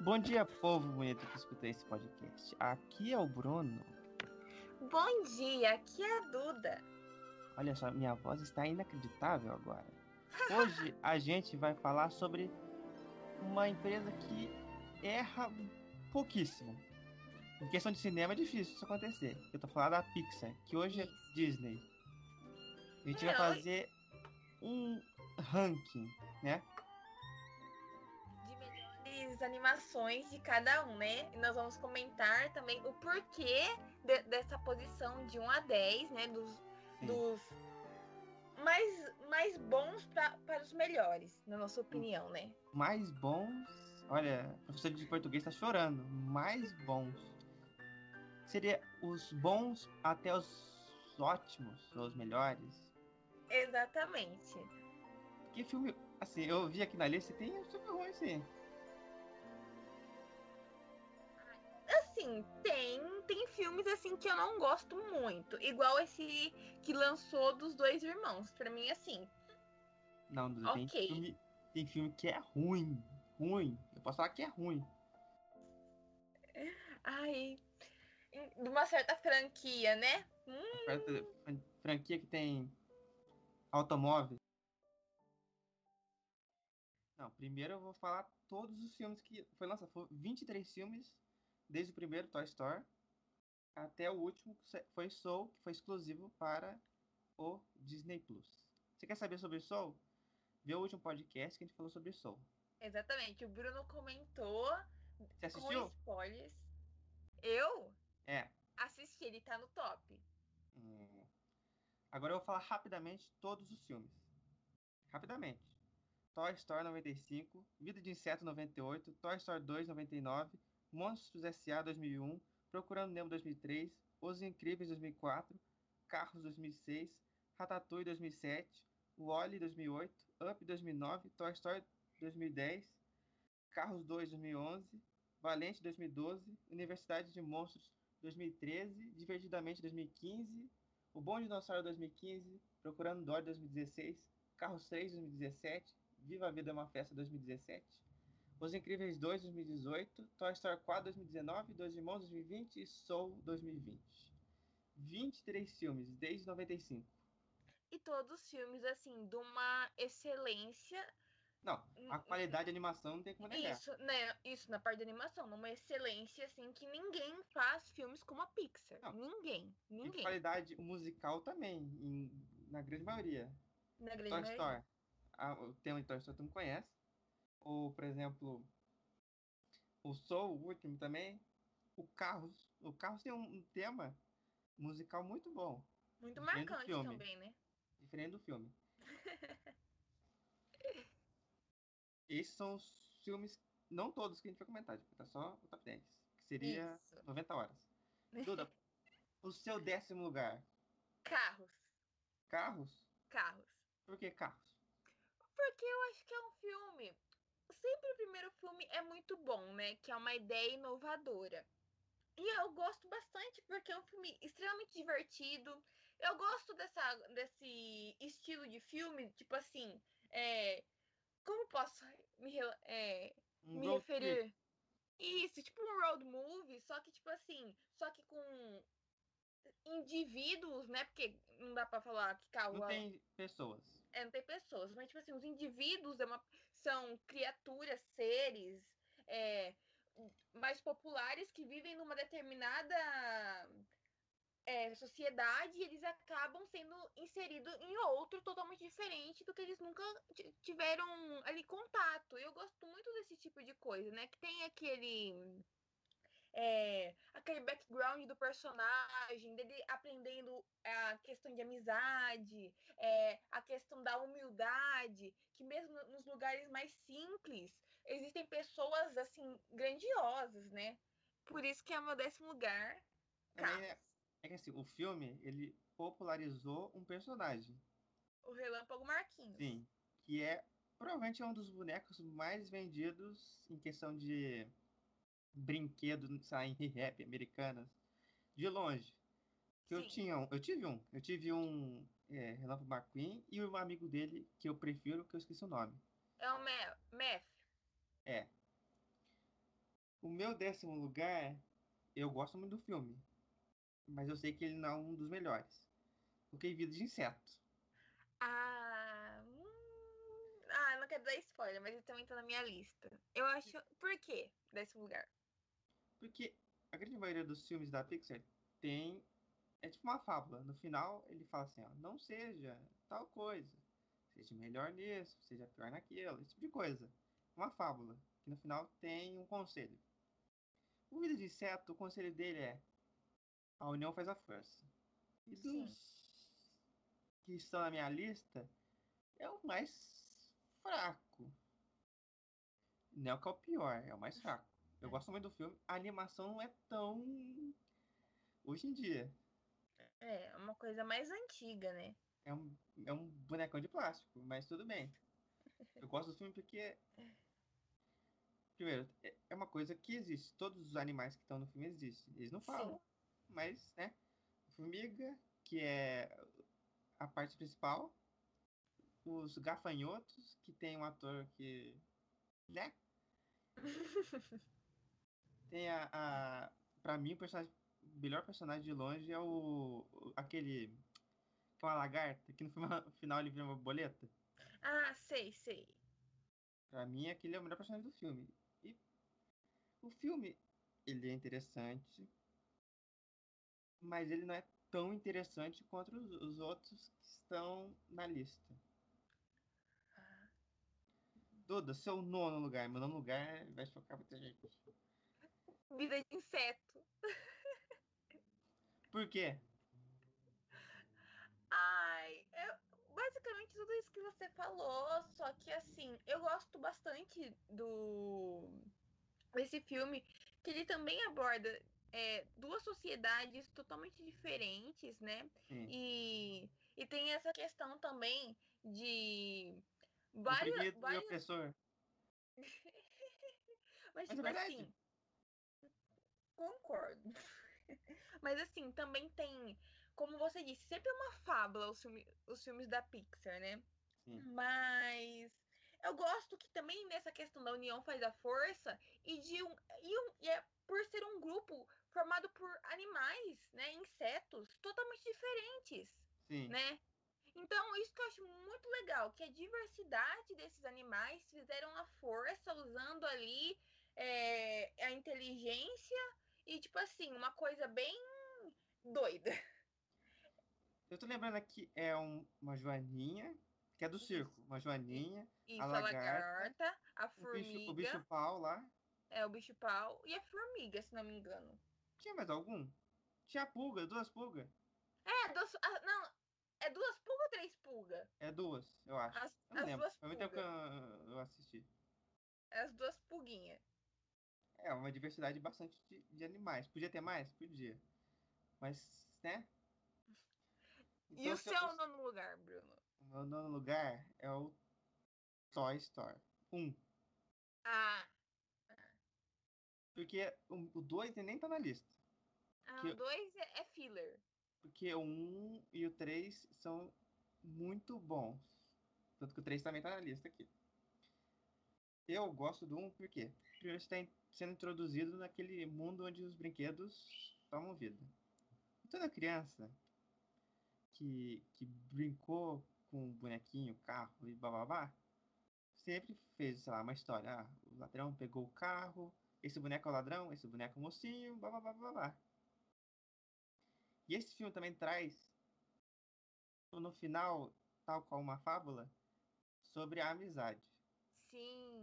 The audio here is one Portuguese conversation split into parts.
Bom dia, povo bonito que escuta esse podcast. Aqui é o Bruno. Bom dia, aqui é a Duda. Olha só, minha voz está inacreditável agora. Hoje a gente vai falar sobre uma empresa que erra pouquíssimo. Em questão de cinema é difícil isso acontecer. Eu tô falando da Pixar, que hoje é Disney. A gente vai Não, fazer um ranking, né? Melhores animações de cada um, né? E nós vamos comentar também o porquê de- dessa posição de 1 a 10, né? Dos, dos mais, mais bons pra, para os melhores, na nossa opinião, né? mais bons. Olha, o professor de português está chorando. Mais bons. Seria os bons até os ótimos, ou os melhores. Exatamente. Que filme. Assim, eu vi aqui na lista e tem um filme ruim, sim. Assim, tem, tem filmes assim que eu não gosto muito. Igual esse que lançou dos dois irmãos. Pra mim, assim, Não, Duda, tem Ok. filme. Tem filme que é ruim. Ruim. Eu posso falar que é ruim. ai. De uma certa franquia, né? Hum, Fran- Franquia que tem automóvel. Não, primeiro eu vou falar todos os filmes que foi lançado. Foram 23 filmes, desde o primeiro Toy Story até o último, que foi Soul, que foi exclusivo para o Disney Plus. Você quer saber sobre Soul? Vê o último podcast que a gente falou sobre Soul. exatamente. O Bruno comentou Você com assistiu? spoilers. Eu É. assisti, ele tá no top. Hum. Agora eu vou falar rapidamente todos os filmes. Rapidamente. Toy Story 95, Vida de Inseto 98, Toy Story 2 99, Monstros S.A. 2001, Procurando Nemo 2003, Os Incríveis 2004, Carros 2006, Ratatouille 2007, Wall-E 2008, Up 2009, Toy Story 2010, Carros 2 2011, Valente 2012, Universidade de Monstros 2013, Divertidamente 2015, O Bom Dinossauro 2015, Procurando Dory 2016, Carros 3 2017, Viva a Vida é uma Festa 2017, Os Incríveis 2 2018, Toy Story 4 2019, Dois Irmãos 2020 e Soul 2020. 23 filmes desde 95. E todos os filmes, assim, de uma excelência. Não, a qualidade de animação não tem como negar. Isso, né? Isso na parte da animação, numa excelência, assim, que ninguém faz filmes como a Pixar. Não. Ninguém. E Ninguém. qualidade musical também, em- na grande maioria. Na grande Toy maioria. Story. Ah, o tema de Toy Story tu não conhece. Ou, por exemplo, o Soul, o último também. O Carros. O Carros tem um, tema musical muito bom. Muito marcante também, né? Diferente do filme. Esses são os filmes, não todos que a gente vai comentar, tipo, tá só o top 10. Que seria Isso. 90 horas. Duda, o seu décimo lugar. Carros. Carros? Carros. Por que carros? Porque eu acho que é um filme. Sempre o primeiro filme é muito bom, né? Que é uma ideia inovadora. E eu gosto bastante porque é um filme extremamente divertido. Eu gosto dessa, desse estilo de filme, tipo assim, é, como posso me, é, Um me referir? Isso, tipo um road movie, só que tipo assim, só que com indivíduos, né? Porque não dá pra falar que carro Não tem pessoas. é, não tem pessoas, mas tipo assim, os indivíduos é uma- são criaturas, seres é, mais populares que vivem numa determinada é, sociedade e eles acabam sendo inseridos em outro totalmente diferente do que eles nunca tiveram ali contato. Eu gosto muito desse tipo de coisa, né? Que tem aquele é, aquele background do personagem, dele aprendendo a questão de amizade, é, a questão da humildade, que mesmo nos lugares mais simples existem pessoas assim grandiosas, né? Por isso que é meu décimo lugar. É, Carros. é que assim, o filme, ele popularizou um personagem. O Relâmpago Marquinhos. Sim. Que é provavelmente é um dos bonecos mais vendidos em questão de brinquedo, lá, em rap americanas. De longe. Que eu tinha um, eu tive um. Eu tive um é, Relâmpago McQueen e um amigo dele que eu prefiro, que eu esqueci o nome. É o Me- Meth. É. O meu décimo lugar, eu gosto muito do filme. Mas eu sei que ele não é um dos melhores. Porque Vida de Inseto. Ah. Hum... Ah, não quero dar spoiler, mas ele também tá na minha lista. Eu acho. Por quê? Décimo lugar. Porque a grande maioria dos filmes da Pixar tem. É tipo uma fábula. No final, ele fala assim: ó, não seja tal coisa. Seja melhor nisso, seja pior naquilo. Esse tipo de coisa. Uma fábula. Que no final tem um conselho. O Vida de Inseto, o conselho dele é: a união faz a força. E dos que estão na minha lista, é o mais fraco. Não é o que é o pior, é o mais fraco. Eu gosto muito do filme. A animação não é tão. Hoje em dia. É, é uma coisa mais antiga, né? É um, é um bonecão de plástico, mas tudo bem. Eu gosto do filme porque. Primeiro, é, é uma coisa que existe. Todos os animais que estão no filme existem. Eles não falam, Sim. mas, né? Formiga, que é a parte principal. Os gafanhotos, que tem um ator que. né? Tem a, a. Pra mim, o personagem. Melhor personagem de longe é o. aquele. Que é uma lagarta, que no final ele vira uma boleta. Ah, sei, sei. Pra mim, aquele é o melhor personagem do filme. E o filme, ele é interessante, mas ele não é tão interessante quanto os, os outros que estão na lista. Ah. Duda, seu nono lugar. Meu nono lugar vai chocar muita gente. Vida de inseto. Por quê? Ai, eu, basicamente tudo isso que você falou, só que assim, eu gosto bastante do desse filme, que ele também aborda é, duas sociedades totalmente diferentes, né? E, e tem essa questão também de vários. vários... opressor. Mas, Mas, é tipo é assim, Concordo. Mas assim, também tem, como você disse, sempre é uma fábula os, filme, os filmes da Pixar, né? Sim. Mas eu gosto que também nessa questão da união faz a força e de um e, um, e é por ser um grupo formado por animais, né, insetos totalmente diferentes, Sim. né? Então, isso que eu acho muito legal, que a diversidade desses animais fizeram a força usando ali é, a inteligência e, tipo assim, uma coisa bem doida. Eu tô lembrando aqui, é um, uma joaninha, que é do circo. Uma joaninha, Isso, a lagarta, lagarta a formiga. O bicho, o bicho pau lá. É, o bicho pau e a formiga, se não me engano. Tinha mais algum? Tinha pulga, duas pulgas. É, duas. Ah, não, é duas pulgas ou três pulgas? É duas, eu acho. As, eu não as lembro. duas Foi muito tempo que eu, eu assisti. É as duas pulguinhas. É, uma diversidade bastante de, de animais. Podia ter mais? Podia. Mas, né? Então, e o seu eu... nono lugar, Bruno? O meu nono lugar é o Toy Story 1. Ah. Porque o 2 nem tá na lista. Ah, o 2 é, é filler. Porque o 1 um e o 3 são muito bons. Tanto que o 3 também tá na lista aqui. Eu gosto do 1 um porque você tem sendo introduzido naquele mundo onde os brinquedos tomam vida. E toda criança que, que brincou com bonequinho, carro e bababá, sempre fez, sei lá, uma história. Ah, o ladrão pegou o carro, esse boneco é o ladrão, esse boneco é o mocinho, bababá, babá. E esse filme também traz, no final, tal qual uma fábula, sobre a amizade. Sim.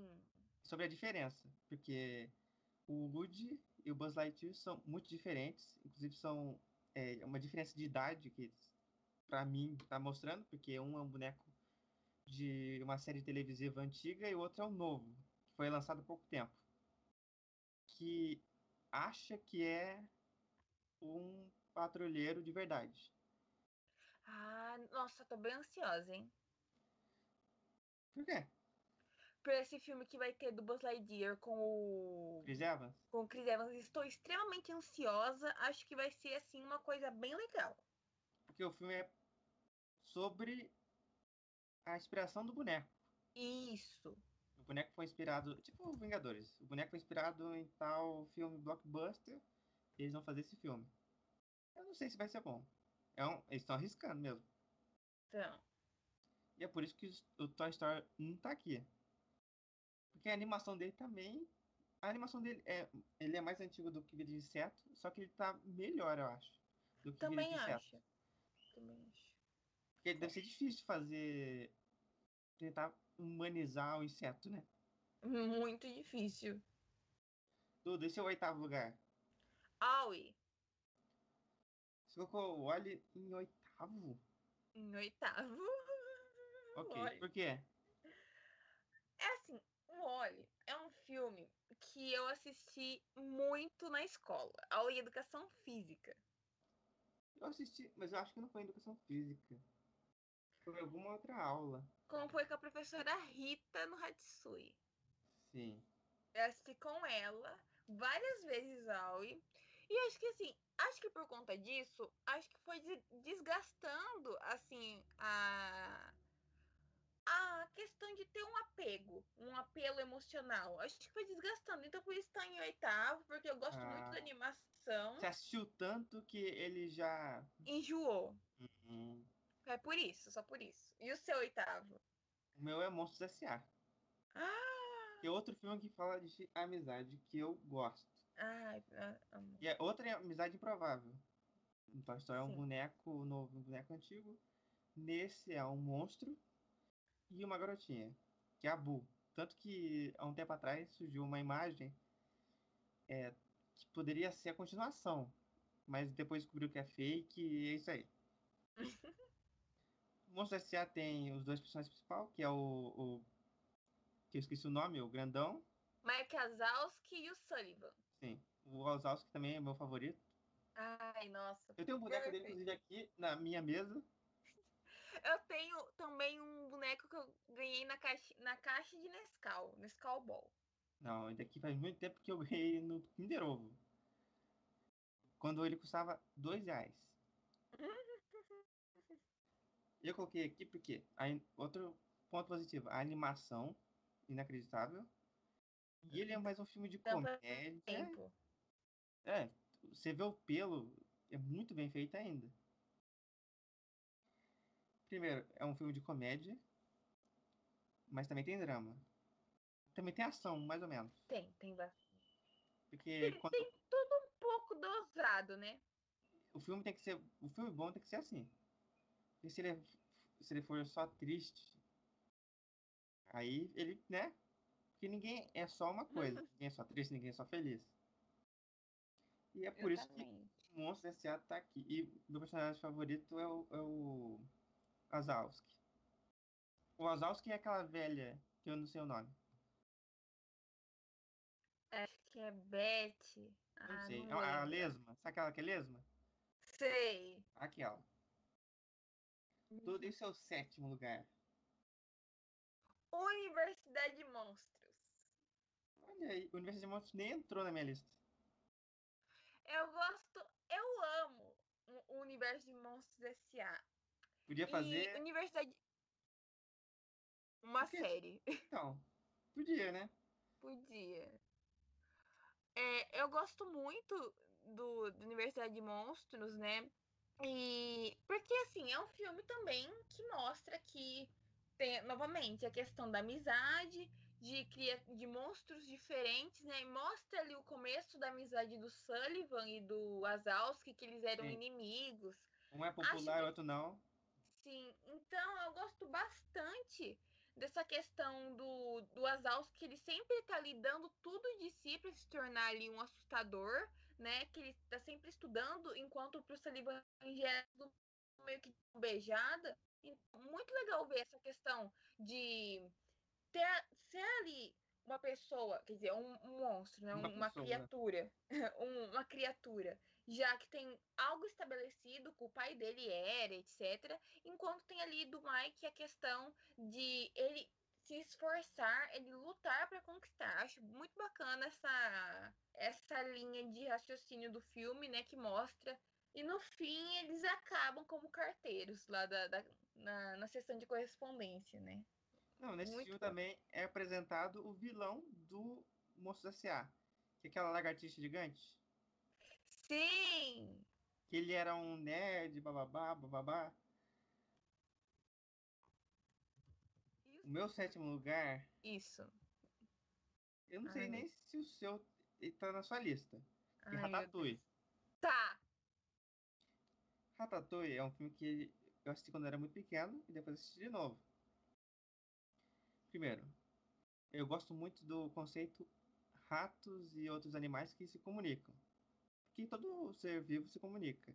Sobre a diferença. Porque o Woody e o Buzz Lightyear são muito diferentes, inclusive são é, uma diferença de idade que para mim tá mostrando, porque um é um boneco de uma série televisiva antiga e o outro é um novo, que foi lançado há pouco tempo. Que acha que é um patrulheiro de verdade. Ah, nossa, tô bem ansiosa, hein? Por quê? Pra esse filme que vai ter do Buzz Lightyear com o. Chris Evans? Com o Chris Evans. Estou extremamente ansiosa. Acho que vai ser, assim, uma coisa bem legal. Porque o filme é sobre a inspiração do boneco. Isso. O boneco foi inspirado, tipo Vingadores, o boneco foi inspirado em tal filme blockbuster, eles vão fazer esse filme. Eu não sei se vai ser bom. É um, eles estão arriscando mesmo. Então, E é por isso que o Toy Story 1 tá aqui. Porque a animação dele também. A animação dele é. Ele é mais antigo do que Vida de Inseto, só que ele tá melhor, eu acho. Do que também Vida de Inseto. acho. Também acho. Porque deve ser difícil fazer. Tentar humanizar o inseto, né? Muito difícil. Dudu, esse é o oitavo lugar. Aui, Você colocou o Wally em oitavo? em oitavo. Ok. Wall-E. Por quê? Wally é um filme que eu assisti muito na escola, aula de educação física. Eu assisti, mas eu acho que não foi em educação física. Foi alguma outra aula. Como foi com a professora Rita no Hatsui. Sim. Eu assisti com ela várias vezes Aoi. E acho que assim, acho que por conta disso, acho que foi des- desgastando assim a a questão de ter um apego, um apelo emocional. Acho que foi desgastando. Então por isso tá em oitavo, porque eu gosto muito Ah. da animação. Você assistiu tanto que ele já. Enjoou. Hum, É por isso, só por isso. E o seu oitavo? O meu é Monstros S.A. Ah! É outro filme que fala de amizade que eu gosto. Ah, amo. E é outra amizade improvável. No Toy Story é um boneco novo um boneco antigo. Nesse é um monstro e uma garotinha, que é a Boo. Tanto que há um tempo atrás surgiu uma imagem é, que poderia ser a continuação. Mas depois descobriu que é fake e é isso aí. O Monstro S.A. tem os dois personagens principais, que é o, o- que eu esqueci o nome, o grandão. Mike Wazowski e o Sullivan. Sim. O Wazowski também é meu favorito. Ai, nossa. Eu tenho um boneco dele, inclusive, aqui na minha mesa. Eu tenho também um boneco que eu ganhei na caixa, na caixa de Nescau, Nescau Ball. Não, esse daqui faz muito tempo que eu ganhei no Kinder Ovo. Quando ele custava dois reais. Eu coloquei aqui porque a in- outro ponto positivo, a animação inacreditável. E ele é mais um filme de Dá comédia. Tempo. É, você vê o pelo, é muito bem feito ainda. Primeiro, é um filme de comédia, mas também tem drama. Também tem ação, mais ou menos. Tem, tem bastante. Porque Ele quando tem tudo um pouco dosado, né? o filme tem que ser. O filme bom tem que ser assim. Porque se ele, se ele for só triste, aí ele, né? Porque ninguém é só uma coisa. ninguém é só triste, ninguém é só feliz. E é por isso que Exatamente. o Monstro S.A. tá aqui. E meu personagem favorito é o, é o Wazowski. O Wazowski é aquela velha que eu não sei o nome. Acho que é Beth. Não Ah, sei. não É a lembro. lesma. Sabe aquela que é lesma? Sei. Aquela. Tudo isso é o sétimo lugar. Universidade de Monstros. Olha aí, Universidade de Monstros nem entrou na minha lista. Eu gosto, eu amo o universo de Monstros S.A. Podia E fazer. Universidade. Uma Por quê? série. Então, podia, né? Podia. É, eu gosto muito do, do Universidade de Monstros, né? E porque assim, é um filme também que mostra que tem novamente a questão da amizade, de cria, de monstros diferentes, né? E mostra ali o começo da amizade do Sullivan e do Wazowski, que eles eram Sim. inimigos. Um é popular, que- outro não. Sim, então eu gosto bastante dessa questão do, do Wazowski, que ele sempre tá ali dando tudo de si para se tornar ali um assustador, né? Que ele tá sempre estudando, enquanto pro Sullivan já é meio que beijada. Então, muito legal ver essa questão de ter, ser ali uma pessoa, quer dizer, um, um monstro, né? Uma uma pessoa. criatura, um- uma criatura, já que tem algo estabelecido que o pai dele era, etc. Enquanto tem ali do Mike a questão de ele se esforçar, ele lutar para conquistar. Acho muito bacana essa essa linha de raciocínio do filme, né, que mostra e no fim eles acabam como carteiros lá da, da- na, na sessão de correspondência, né? Não, nesse Muito filme bom. também é apresentado o vilão do Monstros S.A. Que é aquela lagartixa gigante. Sim! Que ele era um nerd, bababá, bababá. O meu sétimo lugar, Isso. eu não Ai, sei meu nem se o seu tá na sua lista. Que Ai, é Ratatouille. Tá. Ratatouille é um filme que eu assisti quando eu era muito pequeno e depois assisti de novo. Primeiro, eu gosto muito do conceito ratos e outros animais que se comunicam. Porque todo ser vivo se comunica.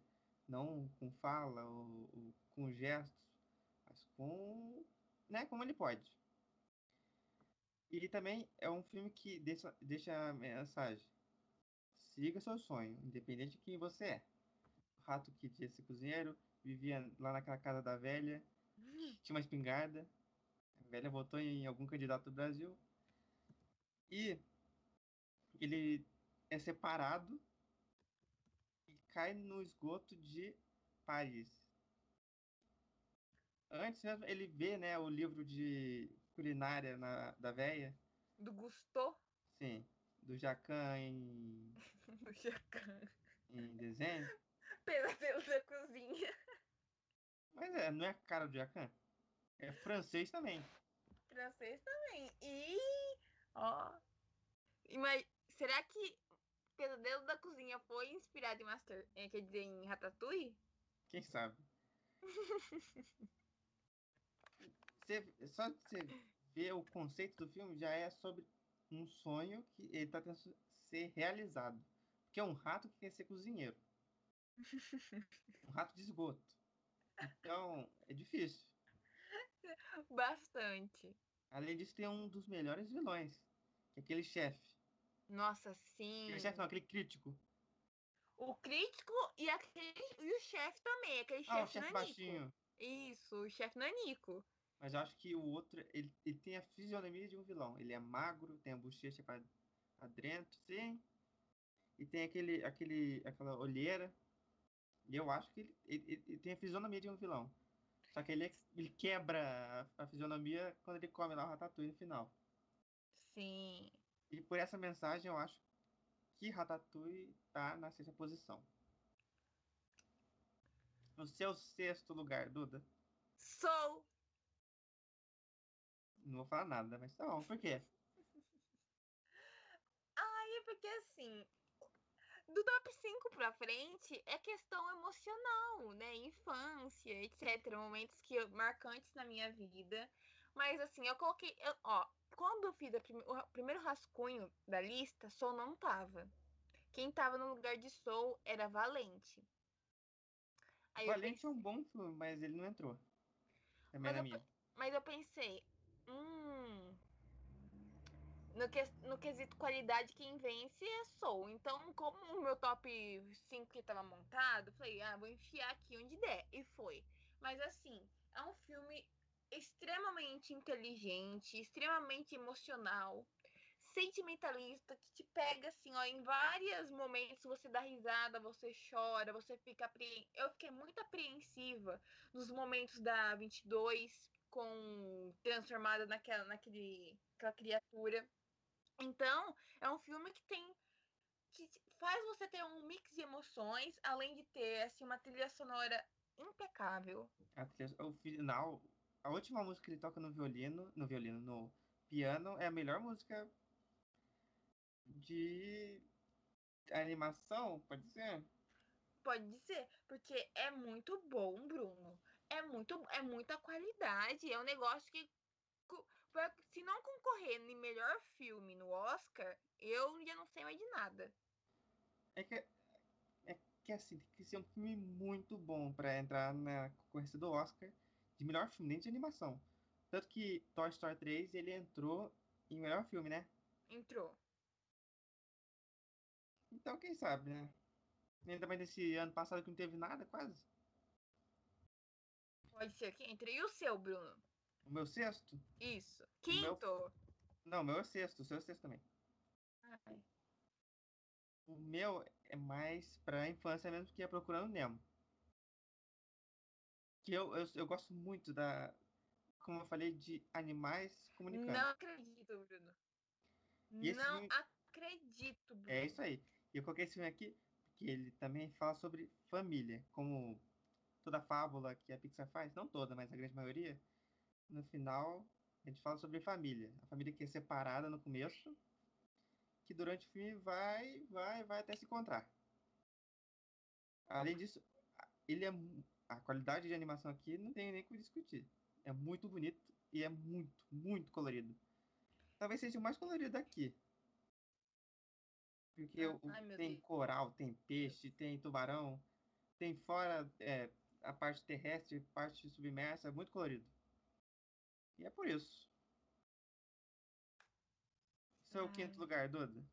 Não com fala ou, ou com gestos, mas com. né, como ele pode. E também é um filme que deixa, deixa a mensagem. Siga seu sonho, independente de quem você é. O rato que queria ser cozinheiro vivia lá naquela casa da velha, tinha uma espingarda. A velha votou em algum candidato do Brasil. E ele é separado cai no esgoto de Paris. Antes mesmo ele vê né, o livro de culinária na- da véia, Do Gusto. sim, do Jacan em, Do Jacan. em desenho. Pesadelo da cozinha. Mas é, não é a cara do Jacan. É francês também. Francês também. E. Ó. Ima- Será que Pesadelo da Cozinha foi inspirado em Master. eh, quer dizer, em Ratatouille? Quem sabe? Você, só de você ver o conceito do filme já é sobre um sonho que ele está tentando ser realizado. Porque é um rato que quer ser cozinheiro. Um rato de esgoto. Então, é difícil. Bastante. Além disso, tem um dos melhores vilões. Que é aquele chefe. Nossa, sim. Aquele chefe não, aquele crítico. O crítico e, aquele, e o chefe também, aquele Ah, o chefe chefe nanico. baixinho. Isso, o chefe nanico. Mas eu acho que o outro, ele, ele tem a fisionomia de um vilão. Ele é magro, tem a bochecha para dentro, sim. E tem aquele, aquele, aquela olheira. E eu acho que ele, ele, ele- ele tem a fisionomia de um vilão. Só que ele, é- ele quebra a, a fisionomia quando ele come lá o ratatouille no final. Sim. E por essa mensagem eu acho que Ratatouille tá na sexta posição. No seu sexto lugar, Duda. Sou. Não vou falar nada, mas tá bom. Por quê? É porque assim, do top 5 pra frente é questão emocional, né? Infância, etc. Momentos que eu- marcantes na minha vida. Mas assim, eu coloquei. eu- ó, quando eu fiz prime- o primeiro rascunho da lista, Soul não tava. Quem tava no lugar de Soul era Valente. Aí Valente é um bom filme, mas ele não entrou. Também Mas na eu minha. Mas eu pensei, hum. No, que, no quesito qualidade, quem vence é Soul. Então, como o meu top 5 que tava montado, falei, ah, vou enfiar aqui onde der. E foi. Mas assim, é um filme extremamente inteligente, extremamente emocional, sentimentalista, que te pega assim, ó, em vários momentos você dá risada, você chora, você fica apreen... Eu fiquei muito apreensiva nos momentos da 22 com transformada naquela naquele aquela criatura. Então, é um filme que tem que faz você ter um mix de emoções, além de ter assim uma trilha sonora impecável. Trilha- o final, a última música que ele toca no violino, no violino, no piano, é a melhor música de animação, pode ser? Pode ser, porque é muito bom, Bruno. É muito é muita qualidade, é um negócio que se não concorrer em melhor filme no Oscar, eu já não sei mais de nada. É que, é que assim, tem que ser um filme muito bom pra entrar na concorrência do Oscar de melhor filme, nem de animação. Tanto que Toy Story 3 ele entrou em melhor filme, né? Entrou. Então quem sabe, né? Ainda mais nesse ano passado que não teve nada, quase. Pode ser que entre. E o seu, Bruno? O meu sexto? Isso. meu- Quinto. Não, o meu é o sexto, o seu é o sexto também. Ai, O meu é mais pra infância mesmo, que é Procurando Nemo. Que eu, eu, eu gosto muito da. como eu falei, de animais comunicando. Não acredito, Bruno. Não filme- acredito, Bruno. É isso aí. E eu coloquei esse filme aqui porque ele também fala sobre família, como toda fábula que a Pixar faz, não toda, mas a grande maioria, no final a gente fala sobre família. A família que é separada no começo, que durante o filme vai, vai, vai até se encontrar. Além disso, ele é a qualidade de animação aqui não tem nem o que discutir. É muito bonito e é muito, muito colorido. Talvez seja o mais colorido daqui. Porque Ah, o- tem Deus. coral, tem peixe, tem tubarão, tem fora é, a parte terrestre, parte submersa, é muito colorido. E é por isso. Seu Ai. quinto lugar, Duda?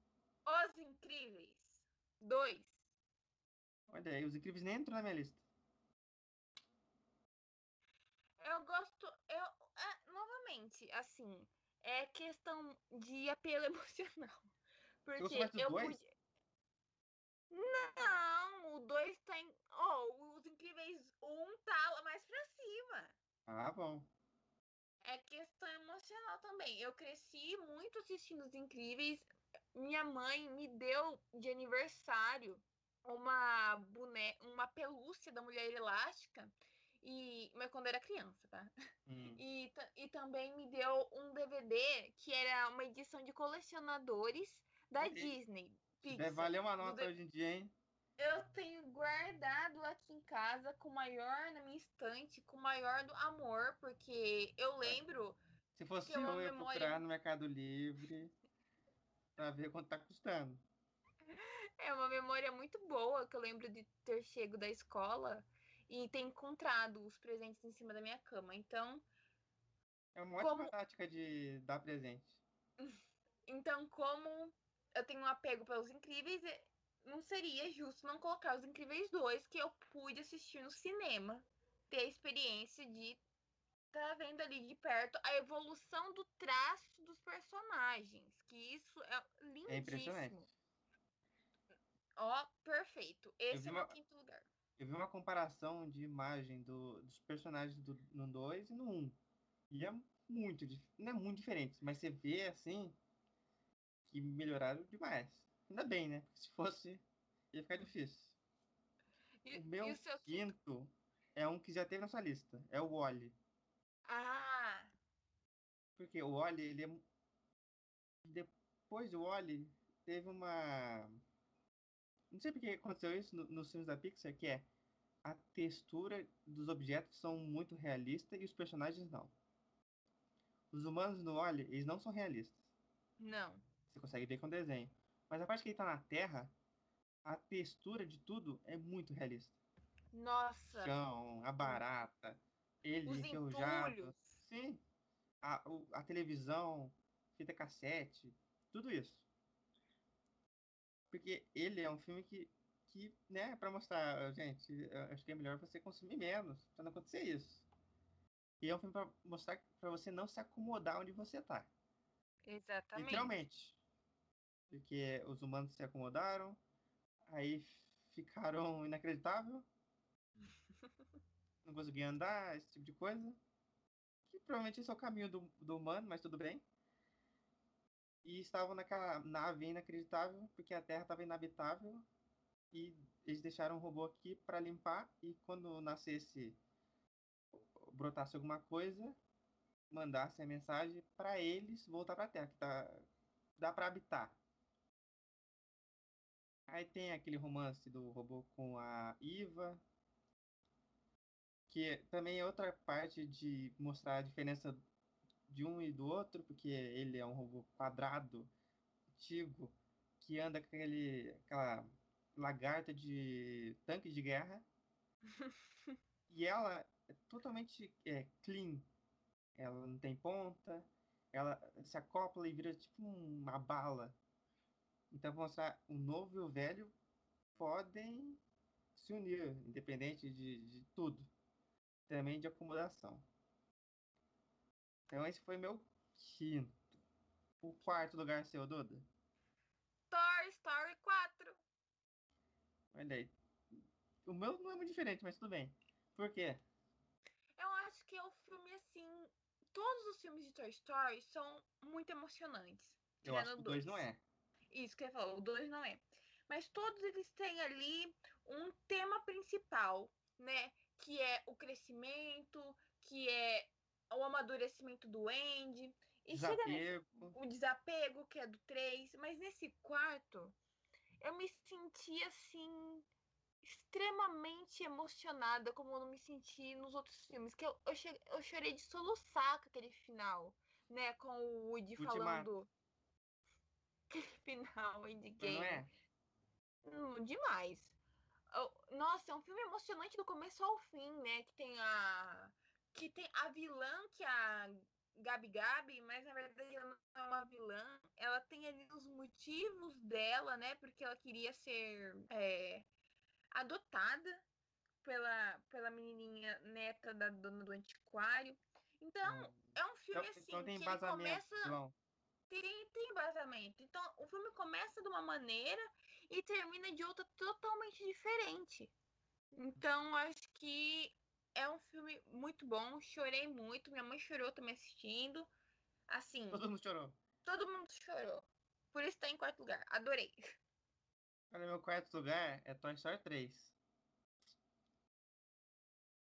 Os Incríveis. Dois. Olha aí, os incríveis nem entrou na minha lista. Eu gosto. Eu, ah, novamente, assim, é questão de apelo emocional. Porque eu dois? podia. Não, o 2 tá em. Oh, os Incríveis 1 um tá mais pra cima. Ah, bom. É questão emocional também. Eu cresci muito assistindo Os Incríveis. Minha mãe me deu de aniversário uma boneca, uma pelúcia da Mulher Elástica. E, mas quando eu era criança, tá? Hum. E, e também me deu um DVD que era uma edição de colecionadores da. Disney. Deve Pixar. valer uma No nota de- hoje em dia, hein? Eu tenho guardado aqui em casa com o maior na minha estante, com o maior do amor, porque eu lembro. Se fosse é eu, eu ia memória- procurar no Mercado Livre pra ver quanto tá custando. É uma memória muito boa que eu lembro de ter chego da escola e ter encontrado os presentes em cima da minha cama. Então, É uma ótima Como- tática de dar presente. então como eu tenho um apego pelos incríveis, é- não seria justo não colocar os incríveis 2 que eu pude assistir no cinema, ter a experiência de estar vendo ali de perto a evolução do traço dos personagens, que isso é lindíssimo. É impressionante. Ó, perfeito. Esse é o meu uma- quinto lugar. Eu vi uma comparação de imagem do- dos personagens do, no 2 e no 1. Um. E é muito, não é muito diferente, mas você vê assim que melhoraram demais. Ainda bem, né? Porque se fosse, ia ficar difícil. E, O meu e o seu quinto? é um que já teve na sua lista. É o Wally. Ah, Porque o Wally, ele é. Depois do Wally, teve uma. Não sei porque aconteceu isso no- nos filmes da Pixar, que é a textura dos objetos são muito realistas e os personagens não. Os humanos no Wally, eles não são realistas. não. Você consegue ver com o desenho. Mas a parte que ele tá na Terra, a textura de tudo é muito realista. Nossa, Chão, a barata, ele os enferrujado. Sim. A, o- a televisão, fita cassete, tudo isso. Porque ele é um filme que, que né, pra mostrar, gente, acho que é melhor você consumir menos, pra não acontecer isso. E é um filme pra mostrar pra você não se acomodar onde você tá. Exatamente. Literalmente. Porque os humanos se acomodaram, aí ficaram inacreditável. Não conseguiam andar, esse tipo de coisa. Que provavelmente esse é o caminho do, do humano, mas tudo bem. E estavam naquela nave inacreditável, porque a Terra estava inabitável. E eles deixaram um robô aqui para limpar. E quando nascesse, brotasse alguma coisa, mandasse a mensagem para eles voltar para a Terra, que tá, dá para habitar. Aí tem aquele romance do robô com a Iva, que também é outra parte de mostrar a diferença de um e do outro, porque ele é um robô quadrado, antigo, que anda com aquele, aquela lagarta de tanque de guerra. e ela é totalmente é, clean. Ela não tem ponta, ela se acopla e vira tipo uma bala. Então, mostrar o novo e o velho podem se unir, independente de, de tudo. Também de acomodação. Então, esse foi meu quinto. O quarto lugar seu, Duda? Toy Story 4. Olha aí. O meu não é muito diferente, mas tudo bem. Por quê? Eu acho que é o filme, assim, todos os filmes de Toy Story são muito emocionantes. Eu acho que o 2 não é. Isso que ele falou, o 2 não é. Mas todos eles têm ali um tema principal, né? Que é o crescimento, que é o amadurecimento do Andy. E Desapego. chega o desapego, que é do 3. Mas nesse quarto, eu me senti assim extremamente emocionada, como eu não me senti nos outros filmes. Que eu, eu, che- eu chorei de soluçar com aquele final, né? Com o Woody Ultimato. falando. Aquele final, Endgame. Não é? Hum, demais. Eu- Nossa, é um filme emocionante do começo ao fim, né? Que tem a. Que tem a vilã, que é a Gabi Gabi, mas na verdade ela não é uma vilã. Ela tem ali os motivos dela, né? Porque ela queria ser é, adotada pela, pela menininha neta da dona do antiquário. Então, é um filme Então, assim então tem que começa João. tem, tem embasamento. Então, o filme começa de uma maneira e termina de outra totalmente diferente. Então, acho que é um filme muito bom. Chorei muito. Minha mãe chorou também assistindo. Assim, Todo mundo chorou. todo mundo chorou. Por isso tá em quarto lugar. Adorei. Olha, meu quarto lugar é Toy Story 3.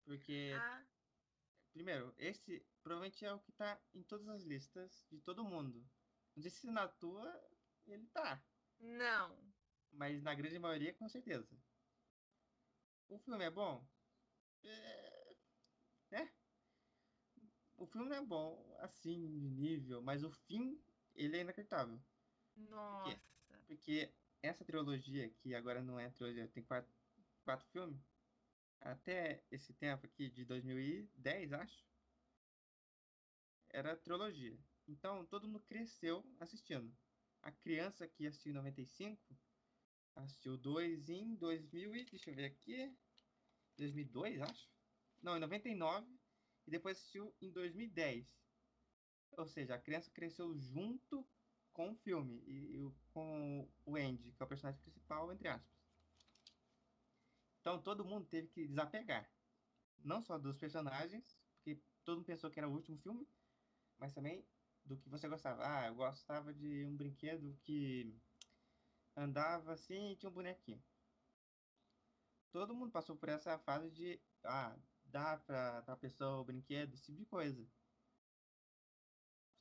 Porque, Ah, primeiro, esse provavelmente é o que tá em todas as listas de todo mundo. Não sei se na tua ele tá, não. mas na grande maioria com certeza. O filme é bom? É... né? O filme não é bom assim de nível, mas o fim ele é inacreditável. Nossa. Porque essa trilogia, que agora não é trilogia, tem quatro, quatro filmes, até esse tempo aqui, de 2010, acho, era trilogia. Então, todo mundo cresceu assistindo. A criança que assistiu em 95, assistiu dois em 2000 e, deixa eu ver aqui, 2002, acho? Não, em 99, e depois assistiu em 2010. Ou seja, a criança cresceu junto com o filme e, e com o Andy, que é o personagem principal, entre aspas. Então todo mundo teve que desapegar. Não só dos personagens, porque todo mundo pensou que era o último filme, mas também do que você gostava. Ah, eu gostava de um brinquedo que andava assim e tinha um bonequinho. Todo mundo passou por essa fase de ah, dar pra, pra pessoa o brinquedo, esse tipo de coisa.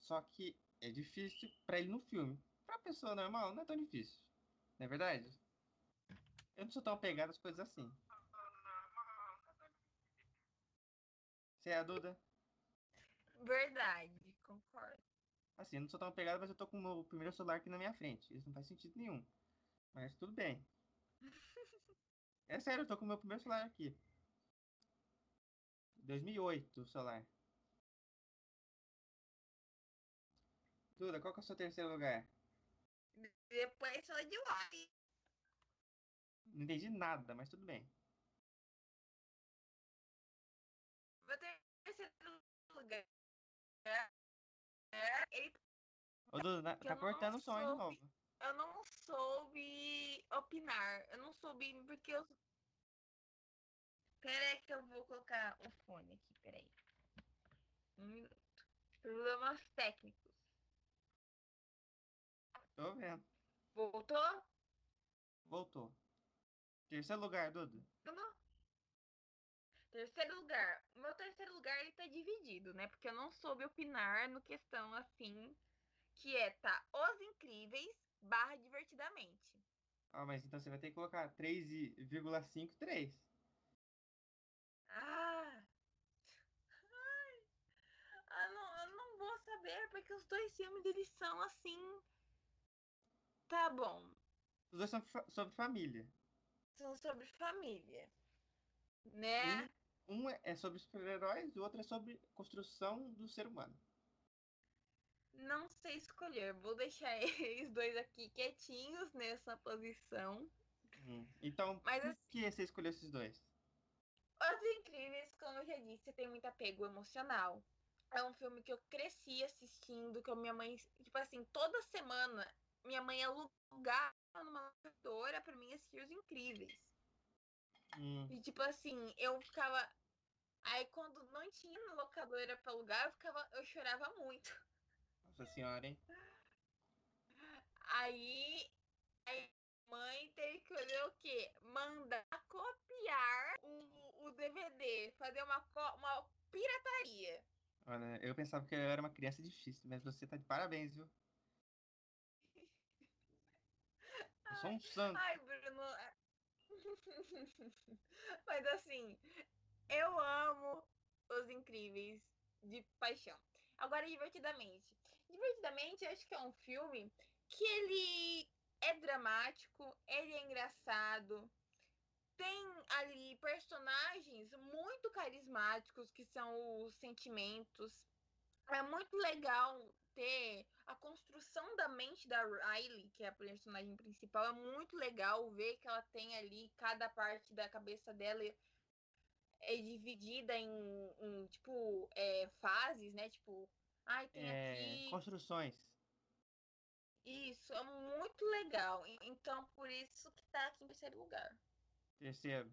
Só que é difícil pra ele no filme. Pra pessoa normal, não é tão difícil. Não é verdade? Eu não sou tão apegado às coisas assim. Você é a Duda? Verdade, concordo. Assim, eu não sou tão apegado, mas eu tô com o meu primeiro celular aqui na minha frente. Isso não faz sentido nenhum. Mas tudo bem. É sério, eu tô com o meu primeiro celular aqui. 2008, o celular. Duda, qual que é o seu terceiro lugar? Depois só de Wally. Não entendi nada, mas tudo bem. Meu terceiro lugar. É, ele Ô, Duda, na- tá cortando o som aí de novo. eu não soube opinar. Eu não soube porque eu. Pera aí que eu vou colocar o fone aqui, peraí. Um minuto. Problemas técnicos. Tô vendo. Voltou? Voltou. Terceiro lugar, Duda. Não, não. Terceiro lugar. O meu terceiro lugar ele tá dividido, né? Porque eu não soube opinar no questão assim. Que é, tá, Os Incríveis barra Divertidamente. Ah, mas então você vai ter que colocar 3,53. Ah! Ai! Ah, não, eu vou saber, porque os dois filmes eles são assim. Tá bom. Os dois são sobre família. São sobre família. Né? Um é- é sobre super-heróis, o outro é sobre construção do ser humano. Não sei escolher. Vou deixar eles dois aqui quietinhos nessa posição. Hum. Então, Mas por assim- que você escolheu esses dois? Os Incríveis, como eu já disse, tem muito apego emocional. É um filme que eu cresci assistindo, que a minha mãe, tipo assim, toda semana minha mãe alugava numa locadora pra mim assistir Os Incríveis. Hum. E tipo assim, eu ficava Aí quando não tinha locadora pra alugar, eu, ficava, eu chorava muito. Nossa senhora, hein? Aí, aí a mãe teve que fazer o quê? Mandar copiar o, o DVD, fazer uma, uma pirataria. Olha, eu pensava que eu era uma criança difícil, mas você tá de parabéns, viu? Eu sou um santo. Ai, Bruno. Mas assim, eu amo Os Incríveis de paixão. Agora, divertidamente. Divertidamente, acho que é um filme que ele é dramático, ele é engraçado, tem ali personagens muito carismáticos que são os sentimentos. É muito legal ter a construção da mente da Riley, que é a personagem principal, é muito legal ver que ela tem ali cada parte da cabeça dela é dividida em, em tipo é, fases, né? Tipo, ai, tem é, aqui construções. Isso, é muito legal. Então, por isso que tá aqui em terceiro lugar. Terceiro.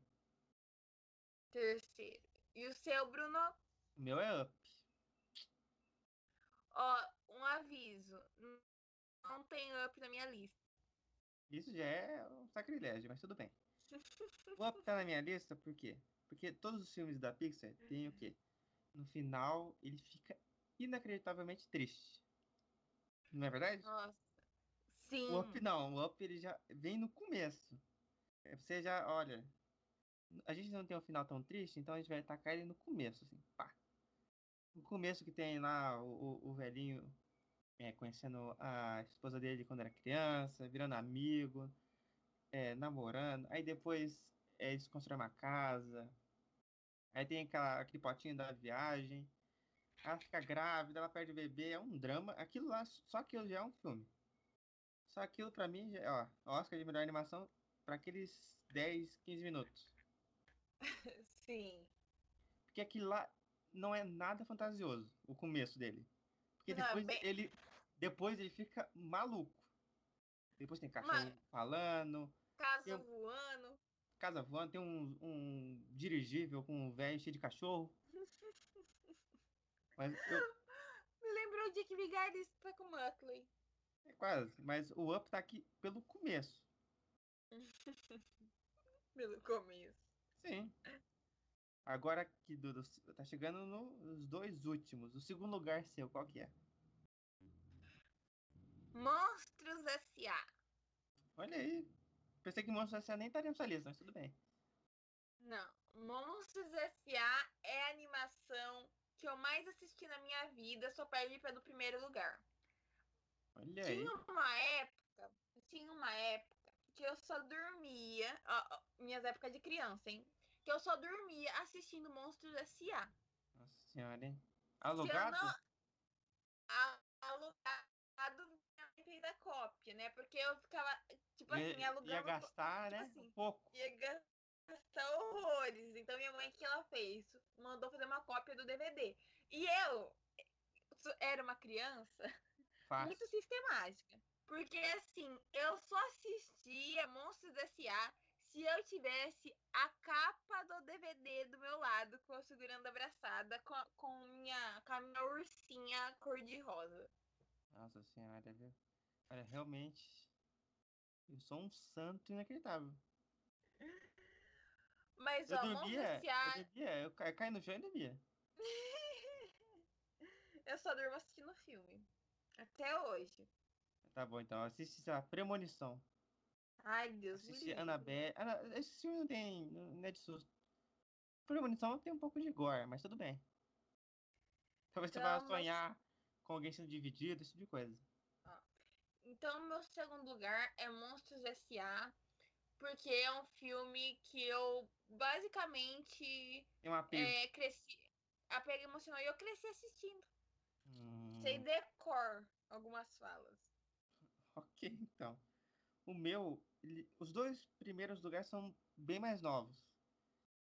Terceiro. E o seu, Bruno? O meu é Up. Ó, um aviso. Não tem Up na minha lista. Isso já é um sacrilégio, mas tudo bem. o Up tá na minha lista por quê? Porque todos os filmes da Pixar têm o quê? No final, ele fica inacreditavelmente triste. Não é verdade? Nossa. Sim. O Up não. O Up ele já vem no começo. É, você já, olha... A gente não tem um final tão triste, então a gente vai atacar ele no começo, assim. Pá. No começo que tem lá o, o velhinho é, conhecendo a esposa dele quando era criança, virando amigo, é, namorando. Aí depois é, eles constroem uma casa. Aí tem aquela, aquele potinho da viagem. Ela fica grávida, ela perde o bebê, é um drama. Aquilo lá, só aquilo já é um filme. Só aquilo pra mim, já, ó, Oscar de melhor animação para aqueles 10, 15 minutos. Sim. Porque aquilo lá não é nada fantasioso, o começo dele. Porque depois bem... ele depois ele fica maluco. Depois tem cachorro Mas... falando. Casa voando. Casa voando, tem um, um dirigível com um velho cheio de cachorro. Mas eu... Me lembrou o Dick Vigarista com o Muttley. É quase, mas o Up tá aqui pelo começo. Pelo começo. Sim. Agora que Dudu tá chegando nos dois últimos. O segundo lugar seu, qual que é? Monstros S.A. Olha aí. Pensei que Monstros S.A. nem estaria nessa lista, mas tudo bem. Não. Monstros S.A. é a animação que eu mais assisti na minha vida, só perde pelo primeiro lugar. Olha aí. Tinha uma época, tinha uma época que eu só dormia, ó, minhas épocas de criança, hein? Que eu só dormia assistindo Monstros S.A. Nossa senhora, hein? Alugado? Não... Alugado da cópia, né? Porque eu ficava, tipo assim, alugando. Ia gastar, tipo né? Assim, um pouco. Ia gastar horrores. Então minha mãe, o que ela fez? Mandou fazer uma cópia do DVD. E eu era uma criança Fácil. muito sistemática. Porque assim, eu só assistia Monstros S.A. se eu tivesse a capa do DVD do meu lado, com eu segurando abraçada, com, com, minha, com a minha ursinha cor-de-rosa. Nossa senhora, viu? Olha, realmente. Eu sou um santo inacreditável. Mas, eu ó, dormia, eu dormia, eu, eu caí no chão e dormia. eu só durmo assistindo filme. Até hoje. Tá bom, então. Assiste a Premonição. Ai, Deus Assiste Annabelle. Esse filme não tem. Não é de susto. Premonição tem um pouco de gore, mas tudo bem. Talvez então, você vá sonhar mas... com alguém sendo dividido, esse tipo de coisa. Então, meu segundo lugar é Monstros S.A. Porque é um filme que eu basicamente tem um apego. É, cresci. Apego emocional e eu cresci assistindo. Hum. Sei decor algumas falas. Ok, então. O meu, ele, os dois primeiros lugares são bem mais novos.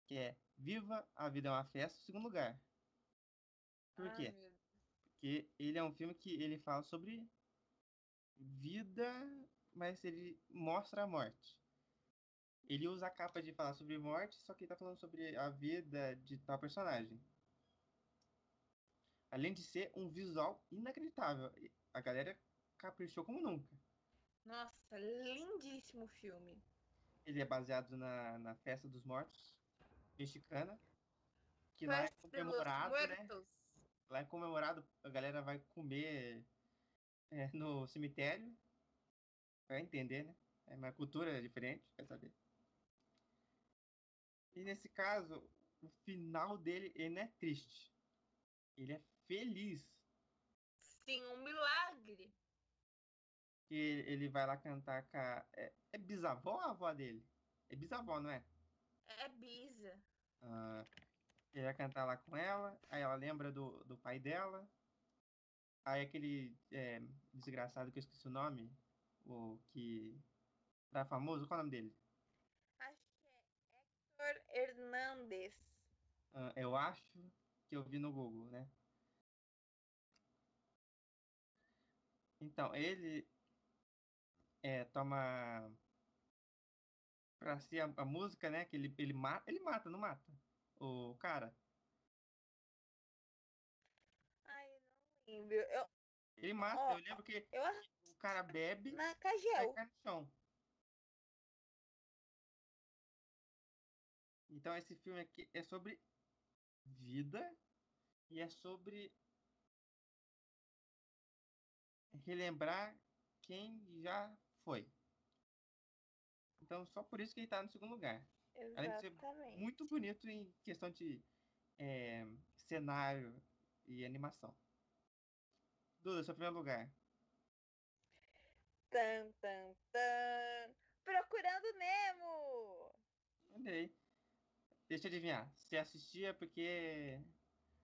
Que é Viva, a Vida é uma Festa, segundo lugar. Por Ai, quê? Porque ele é um filme que ele fala sobre vida, mas ele mostra a morte. Ele usa a capa de falar sobre morte, só que ele tá falando sobre a vida de tal personagem. Além de ser um visual inacreditável. A galera caprichou como nunca. Nossa, lindíssimo filme. Ele é baseado na, na Festa dos Mortos mexicana. Que lá é Festa de los comemorado, né? Lá é comemorado, a galera vai comer é, no cemitério. Vai entender, né? É uma cultura diferente, quer saber. E nesse caso, o final dele, ele não é triste. Ele é feliz. Sim, um milagre. Que ele, vai lá cantar com a... É, é bisavó a avó dele? É bisavó, não é? É bisa. Ah, ele vai cantar lá com ela, aí ela lembra do, do pai dela. Aí aquele é, desgraçado que eu esqueci o nome, o que tá famoso, qual é o nome dele? Acho que é Hector Hernandes. Ah, eu acho que eu vi no Google, né? Então, ele é, toma pra si a, a música, né? Que ele, ele mata, ele mata, não mata? O cara. Ai, não lembro. Eu, Ele mata, Ó, eu lembro que eu o cara bebe na Cagel. cai no chão. Então esse filme aqui é sobre vida e é sobre relembrar quem já foi. Então só por isso que ele tá no segundo lugar. Além de ser Exatamente. Muito bonito em questão de é, cenário e animação. Duda, seu primeiro lugar. Tan, tan, tan. Procurando Nemo! Aí. Deixa eu adivinhar. Você assistia porque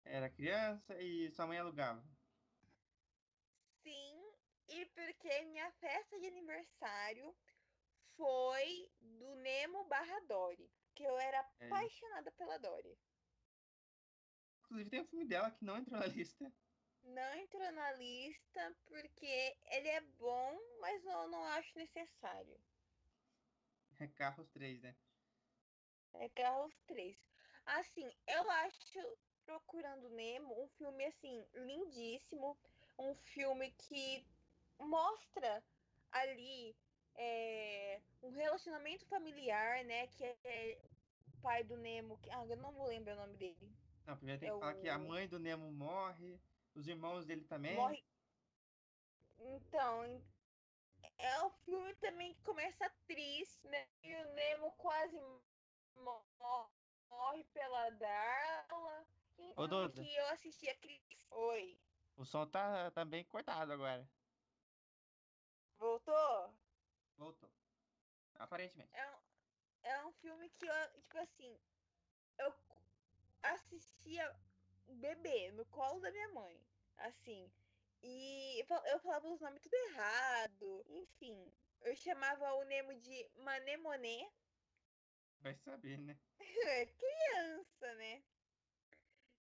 era criança e sua mãe alugava. E porque minha festa de aniversário foi do Nemo barra Dory. Que eu era É. apaixonada pela Dory. Inclusive tem um filme dela que não entrou na lista. Não entrou na lista porque ele é bom, mas eu não acho necessário. É Carros 3, né? É Carros 3. Assim, eu acho Procurando Nemo um filme assim lindíssimo, um filme que mostra ali é, um relacionamento familiar, né? Que é o pai do Nemo, que, ah, eu não vou lembrar o nome dele. Não, primeiro tem É que falar que a o- mãe do Nemo morre, os irmãos dele também. Morre. Então, é um filme também que começa triste, né? E o Nemo quase mo- morre pela Darla. Um Ô, Duda. que eu assisti a Cris. Oi. O som tá, tá bem cortado agora. Voltou? Voltou. Aparentemente. É um, é um filme que eu, tipo assim, eu assistia bebê no colo da minha mãe. Assim. E eu fal- eu falava os nomes tudo errado. Enfim. Eu chamava o Nemo de Manemoné. Vai saber, né? Criança, né?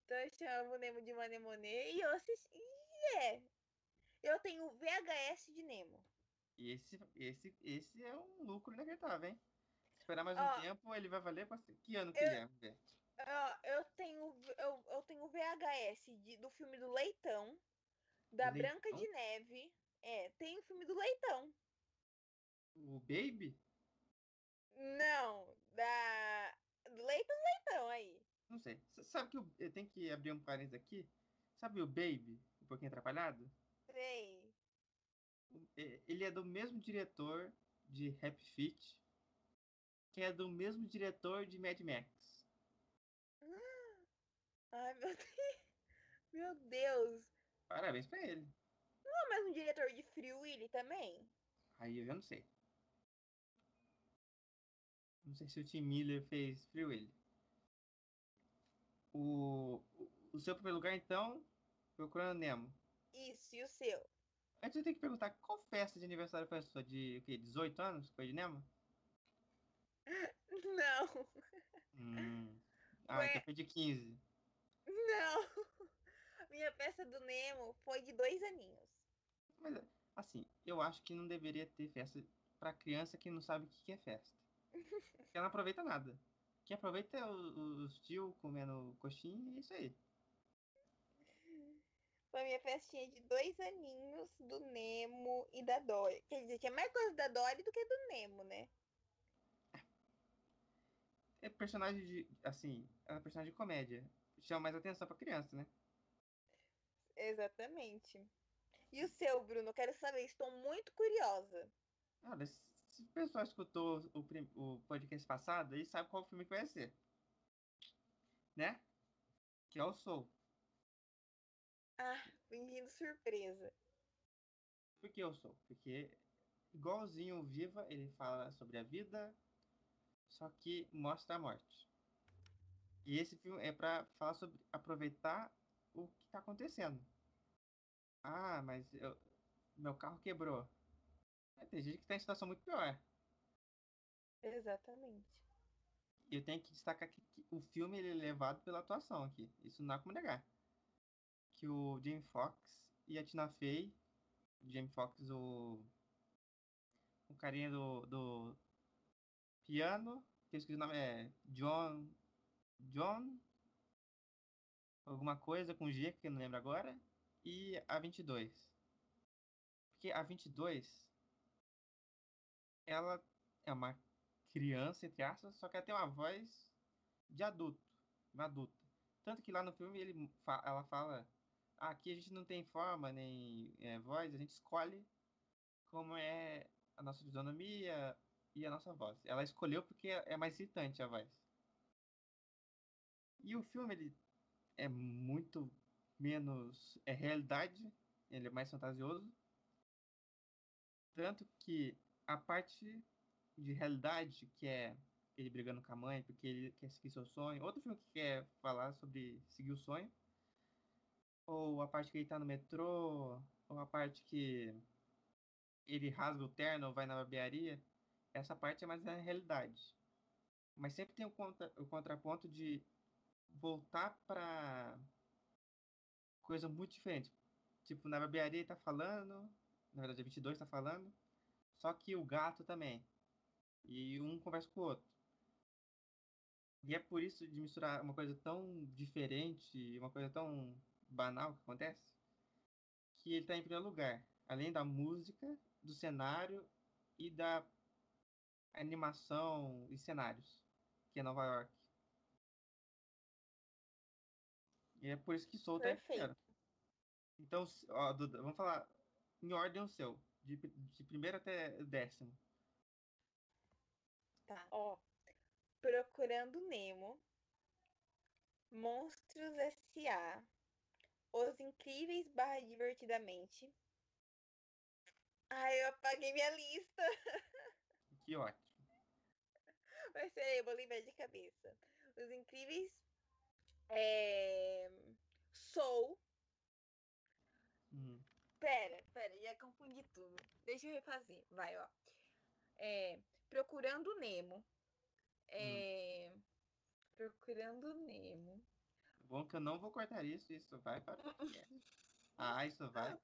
Então eu chamava o Nemo de Manemoné e eu assisti. E é. Eu tenho VHS de Nemo. E esse, esse, esse é um lucro inacreditável, hein? Esperar mais Ó, um tempo, ele vai valer. Que ano que eu- ele é? Ó, eu tenho eu, eu tenho VHS de, do filme do Leitão, da Branca de Leitão? Neve. É, tem o filme do Leitão. O Baby? Não, da do Leitão Leitão aí. Não sei. S- Sabe que o- eu tenho que abrir um parênteses aqui? Sabe o Baby? Um pouquinho atrapalhado? Sei. O- é- Ele é do mesmo diretor de Happy Feet, que é do mesmo diretor de Mad Max. Ai, meu Deus. Meu Deus. Parabéns pra ele. Não é mais um diretor de Free Willy também? Aí eu já não sei. Não sei se o Tim Miller fez Free Willy. O, o- o seu primeiro lugar, então, Procurando Nemo. Isso, e o seu? Antes eu tenho que perguntar, qual festa de aniversário foi a sua? De o quê? 18 anos? Foi de Nemo? Não, Hum. Ah, Ué. então foi de 15. não. Minha peça do Nemo foi de dois aninhos. Mas, assim, eu acho que não deveria ter festa pra criança que não sabe o que é festa. Ela não aproveita nada. Quem aproveita é os tio comendo coxinha e é isso aí. Foi minha festinha de dois aninhos do Nemo e da Dory. Quer dizer, tinha mais coisa da Dory do que do Nemo, né? É personagem de. Assim, é uma personagem de comédia. Chama mais atenção pra criança, né? Exatamente. E o seu, Bruno? Quero saber, estou muito curiosa. Olha, se o pessoal escutou o, o podcast passado, ele sabe qual filme que vai ser. Né? Que é o Soul. Ah, fingindo surpresa. Por que eu sou? Porque, igualzinho o Viva, ele fala sobre a vida, só que mostra a morte. E esse filme é para falar sobre aproveitar o que está acontecendo. Ah, mas eu, meu carro quebrou. É, tem gente que está em situação muito pior. Exatamente. Eu tenho que destacar que, que o filme ele é levado pela atuação aqui. Isso não há como negar. Que o Jamie Foxx e a Tina Fey, Jamie Foxx, o, o carinha do, do piano, que eu esqueci o nome, é John, John, alguma coisa com G, que eu não lembro agora, e a 22. Porque a 22, ela é uma criança, entre aspas, só que ela tem uma voz de adulto, uma adulta. Tanto que lá no filme ele, ela fala, aqui a gente não tem forma nem é, voz, a gente escolhe como é a nossa fisionomia e a nossa voz. Ela escolheu porque é mais irritante a voz. E o filme ele é muito menos é realidade, ele é mais fantasioso. Tanto que a parte de realidade, que é ele brigando com a mãe porque ele quer seguir seu sonho, outro filme que quer falar sobre seguir o sonho, ou a parte que ele tá no metrô, ou a parte que ele rasga o terno ou vai na barbearia, essa parte é mais a realidade. Mas sempre tem o, contra, o contraponto de voltar para coisa muito diferente. Tipo, na barbearia tá falando, na verdade a 22 tá falando, só que o gato também. E um conversa com o outro. E é por isso de misturar uma coisa tão diferente, uma coisa tão banal que acontece, que ele tá em primeiro lugar. Além da música, do cenário e da animação e cenários, que é Nova York. E é por isso que Soul tá em primeiro. Então, ó, Duda, vamos falar em ordem o seu, de, de primeiro até décimo. Tá, ó. Procurando Nemo, Monstros S.A., Os Incríveis barra Divertidamente. Ai, eu apaguei minha lista. Que ótimo. Vai ser, eu vou lembrar de cabeça. Os Incríveis é... Soul. Hum. Pera, pera, já confundi tudo. Deixa eu refazer. Vai, ó. É, procurando Nemo. É, hum. Procurando Nemo. Bom que eu não vou cortar isso, isso vai para. ah, isso vai.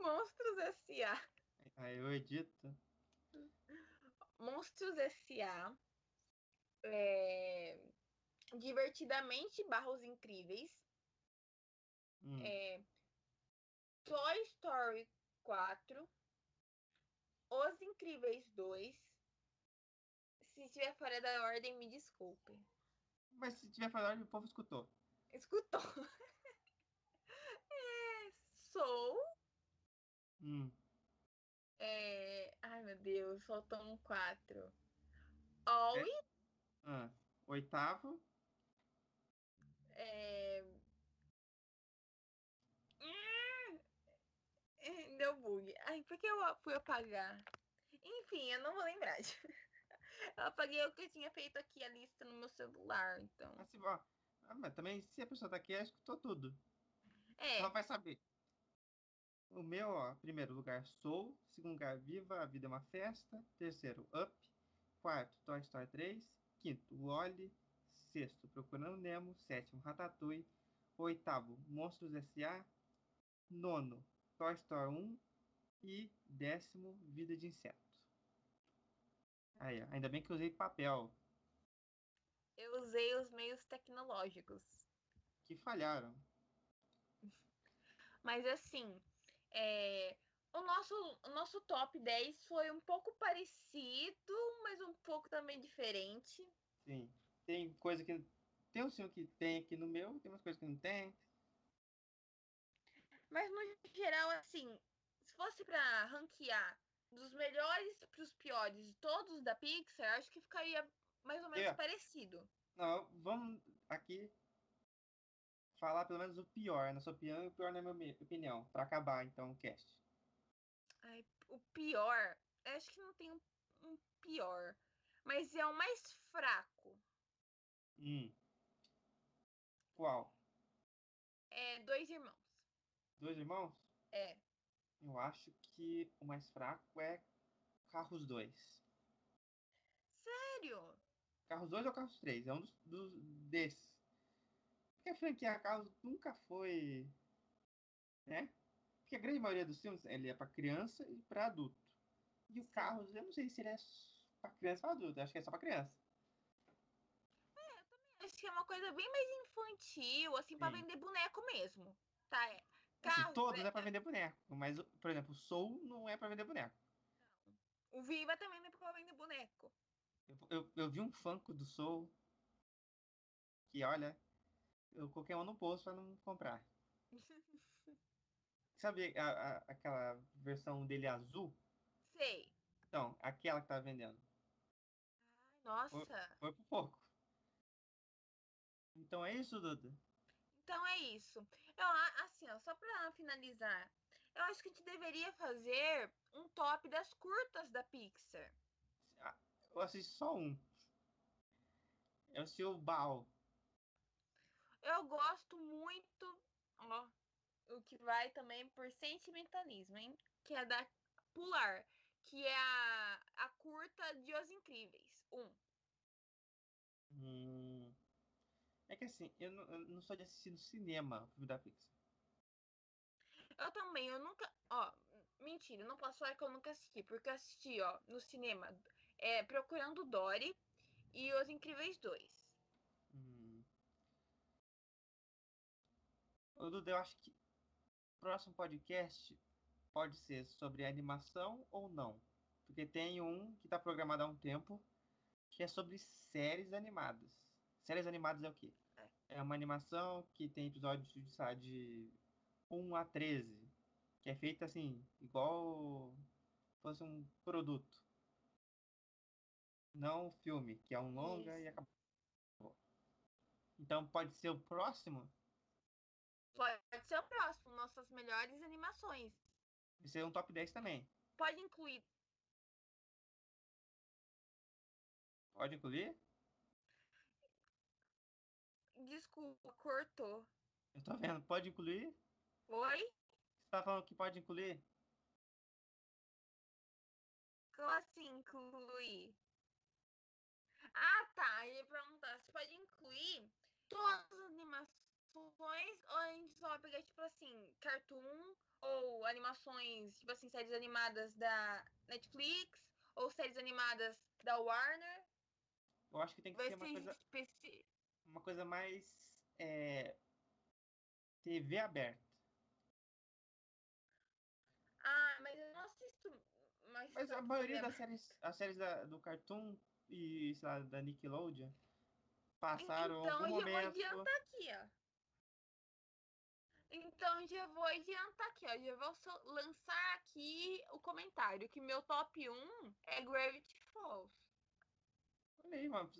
Monstros S.A. Aí eu edito. Monstros S.A. É... Divertidamente Barros Incríveis. Hum. É, Toy Story 4. Os Incríveis 2. Se estiver fora da ordem, me desculpe. Mas se da ordem, o povo escutou. Escutou. é, Soul. Hum. É... Ai, meu Deus, faltam quatro. Ollie. É... Ah, oitavo. É... Hum, deu bug. Ai, por que eu fui apagar? Enfim, eu não vou lembrar. Eu apaguei o que eu tinha feito aqui, a lista no meu celular, então. Assim, ó, ah, mas também, se a pessoa tá aqui, ela escutou tudo. É. Ela vai saber. O meu, ó, primeiro lugar, Soul. Segundo lugar, Viva, A Vida é uma Festa. Terceiro, Up. Quarto, Toy Story 3. Quinto, Wally. Sexto, Procurando Nemo. Sétimo, Ratatouille. Oitavo, Monstros S.A. Nono, Toy Story 1. E décimo, Vida de Inseto. Aí, ainda bem que eu usei papel, Eu usei os meios tecnológicos. que falharam. Mas assim, é, o, nosso, o nosso top 10 foi um pouco parecido, mas um pouco também diferente. Sim. Tem coisa que. Tem um filme que tem aqui no meu, tem umas coisas que não tem. Mas no geral, assim, se fosse pra ranquear dos melhores pros piores de todos da Pixar, acho que ficaria mais ou menos É. parecido. Não, vamos aqui falar pelo menos o pior, na sua opinião, e o pior na minha mi- opinião, pra acabar então o cast. Ai, o pior, acho que não tem um, um pior, mas é o mais fraco. Hum. Qual? É Dois Irmãos. Dois irmãos? É. Eu acho que o mais fraco é Carros 2. Sério? Carros 2 ou Carros 3? É um dos, dos desses. Porque a franquia Carros nunca foi. Né? Porque a grande maioria dos filmes ele é pra criança e pra adulto. E o Carros, eu não sei se ele é pra criança ou adulto. Eu acho que é só pra criança. Acho que é uma coisa bem mais infantil, assim, pra Sim. vender boneco mesmo. Tá? É. Assim, todos é- é pra vender boneco. Mas, por exemplo, o Soul não é pra vender boneco. O Viva também não é pra vender boneco. Eu, eu, eu vi um Funko do Soul que, olha, eu coloquei uma no bolso pra não comprar. Sabe a- a- aquela versão dele azul? Sei. Então, aquela que tá vendendo. Ai, nossa. Foi por pouco. Então é isso, Duda? Então é isso. Eu, assim, ó, só pra finalizar, eu acho que a gente deveria fazer um top das curtas da Pixar. Eu assisti só um. Assisti o Bao. Eu gosto muito, ó, o que vai também por sentimentalismo, hein? Que é da Pular, que é a, a curta de Os Incríveis. Um. Hum, É que assim, eu não, eu não sou de assistir no cinema o filme da Pixar. Eu também, eu nunca. Ó, mentira, não posso falar que eu nunca assisti, porque eu assisti, ó, no cinema, é, Procurando Dory e Os Incríveis 2. Hum. Ô, Duda, eu acho que o próximo podcast pode ser sobre animação ou não. Porque tem um que tá programado há um tempo, que é sobre séries animadas. Séries animadas é o quê? É uma animação que tem episódios de, sei lá, de 1 a 13. Que é feita assim, igual fosse um produto. Não um filme, que é um longa e Isso. acabou. Então pode ser o próximo? Pode ser o próximo, nossas melhores animações. Vai ser um top 10 também. Pode incluir. Pode incluir? Desculpa, cortou. Eu tô vendo. Pode incluir? Oi? Você tá falando que pode incluir? Como assim incluir? Ah, tá. Eu ia perguntar se pode incluir todas as animações ou a gente só vai pegar, tipo assim, cartoon ou animações, tipo assim, séries animadas da Netflix ou séries animadas da Warner. Eu acho que tem que Vai ser uma ser coisa, especi... uma coisa mais é, TV aberta. Ah, mas eu não assisto mais. Mas a maioria das séries, as séries da- do Cartoon e sei lá, da Nickelodeon passaram Então, algum eu já vou momento. adiantar aqui, ó. Então, já vou adiantar aqui, ó. Já vou lançar aqui o comentário que meu top 1 é Gravity Falls. Olha aí, mano.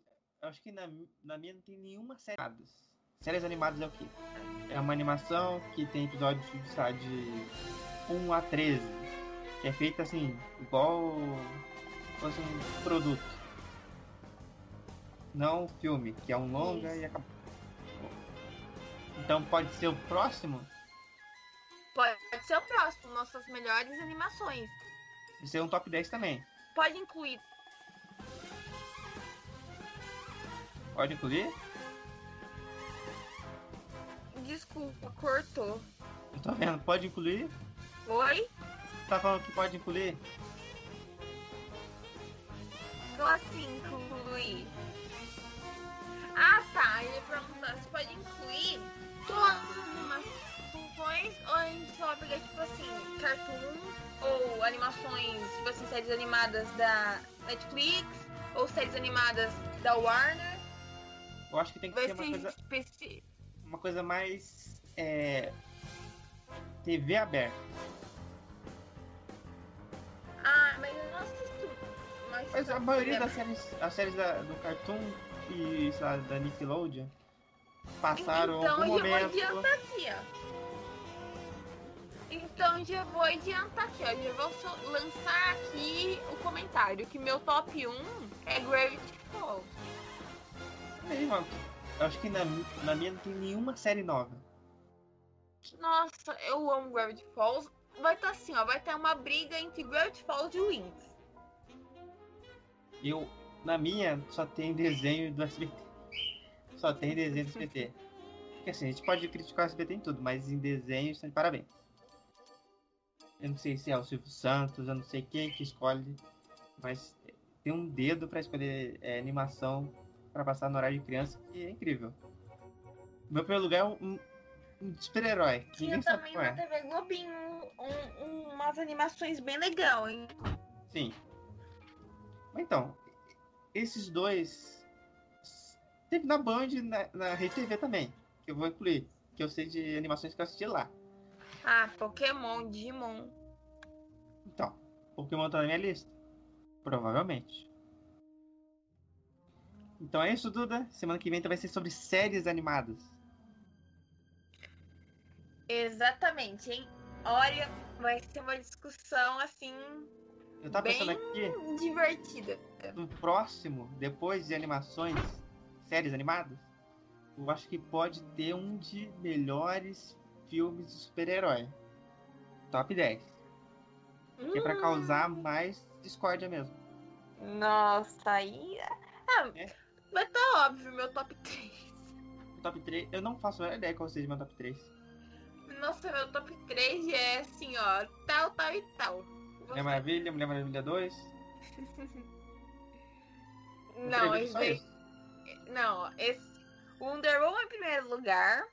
Eu acho que na, na minha não tem nenhuma série animadas. Séries animadas é o quê? É uma animação que tem episódios lá, de 1 a 13. Que é feita assim, igual fosse um produto. Não um filme, que é um longa Isso. e acabou. Então pode ser o próximo? Pode ser o próximo, nossas melhores animações. Vai ser um top 10 também. Pode incluir. Pode incluir? Desculpa, cortou. Eu tô vendo, pode incluir? Oi? Tá falando que pode incluir? Como assim incluir? Ah, tá. Ele perguntou se pode incluir todas as animações ou a gente só pegar, tipo assim, cartoon ou animações, tipo assim, séries animadas da Netflix ou séries animadas da Warner. Eu acho que tem que Vai ser uma coisa, especi... uma coisa mais. É, TV aberta. Ah, mas eu não assisto. Mas, Mas a maioria das séries, as séries da- do Cartoon e lá, da Nickelodeon passaram Então algum eu já vou momento. adiantar aqui, ó. Então já vou adiantar aqui, ó. Já vou lançar aqui o comentário que meu top 1 é Gravity Falls. Aí, mano, acho que na, na minha não tem nenhuma série nova. Nossa, eu amo Gravity Falls. Vai estar assim, ó. Vai ter uma briga entre Gravity Falls e Wings. Eu, na minha, só tem desenho do SBT. Só tem desenho do SBT. Porque assim, a gente pode criticar o SBT em tudo, mas em desenho estão de parabéns. Eu não sei se é o Silvio Santos, eu não sei quem que escolhe, mas tem um dedo pra escolher é, animação pra passar no horário de criança que é incrível. Meu primeiro lugar é um, um super-herói. Tinha também na é. TV Globinho um- um- umas animações bem legais, hein? Sim. Então, esses dois. Teve na Band e na, na Rede TV também, que eu vou incluir. Que eu sei de animações que eu assisti lá. Ah, Pokémon, Digimon. Então, Pokémon tá na minha lista. Provavelmente. Então é isso, Duda. Semana que vem vai ser sobre séries animadas. Exatamente, hein? Olha, vai ser uma discussão assim Eu tava bem pensando aqui, divertida. no próximo, depois de animações, séries animadas, eu acho que pode ter um de melhores filmes de super-herói. Top 10. Que é pra Hum, causar mais discórdia mesmo. Nossa, aí. Ah, É. vai tá óbvio, meu top 3. Top 3, eu não faço a ideia qual seja meu top 3. Nossa, meu top 3 é assim, ó, tal, tal e tal. Mulher Maravilha, Mulher Maravilha 2. Não, esse só daí- isso. Não, esse. Wonder Woman em primeiro lugar.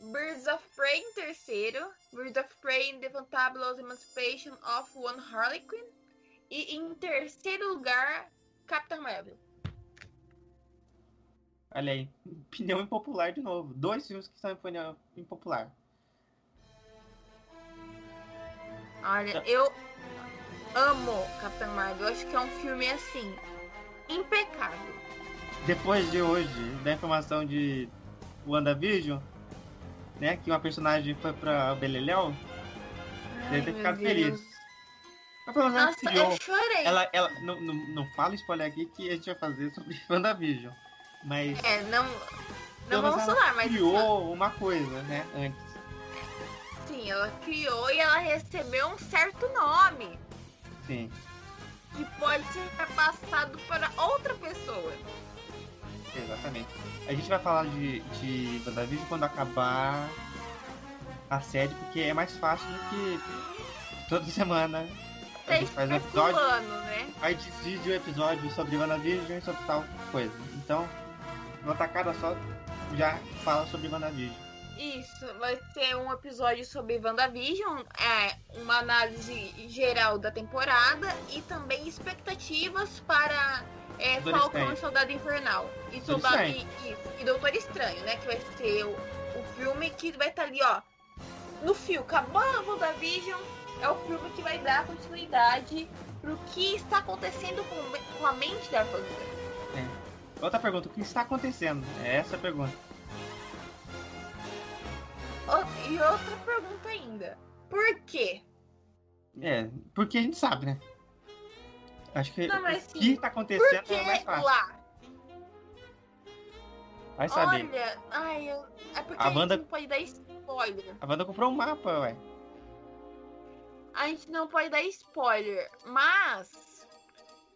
Birds of Prey em terceiro. Birds of Prey in The Fantabulous Emancipation of One Harley Quinn. E em terceiro lugar, Capitã Marvel. Olha aí, opinião impopular de novo. Dois filmes que são opinião impopular. Olha, eu amo Capitã Marvel. Eu acho que é um filme assim, impecável. Depois de hoje, da informação de WandaVision, né? Que uma personagem foi pra Beleléu, deve ter ficado Deus. feliz. Mas pelo menos Nossa, eu chorei. Ela, ela não, não, não fala spoiler aqui que a gente vai fazer sobre WandaVision. Mas É, não, não vamos falar, mas criou uma coisa, né? Antes. sim, ela criou e ela recebeu um certo nome Sim, que pode ser passado para outra pessoa. exatamente. A gente vai falar de, de WandaVision quando acabar a série, porque é mais fácil do que toda semana a gente faz um episódio. né? Aí divide o episódio sobre WandaVision e sobre tal coisa. Então, numa tacada só, já fala sobre WandaVision. Isso, vai ser um episódio sobre WandaVision, é, uma análise geral da temporada e também expectativas para é, Doutor Falcão Estranho. e Soldado Invernal. E, Soldado, e, e Doutor Estranho, né? Que vai ser o, o filme que vai estar ali, ó. No fio, acabou a WandaVision, é o filme que vai dar continuidade pro que está acontecendo com, com a mente da Wanda. Outra pergunta, o que está acontecendo? É essa a pergunta. E outra pergunta ainda. Por quê? É, porque a gente sabe, né? Acho que Não, mas o que está acontecendo Por é mais fácil. lá? Vai saber. Olha, ai, é porque A a, Wanda- gente não pode dar spoiler. A Wanda comprou um mapa, ué. A gente não pode dar spoiler, mas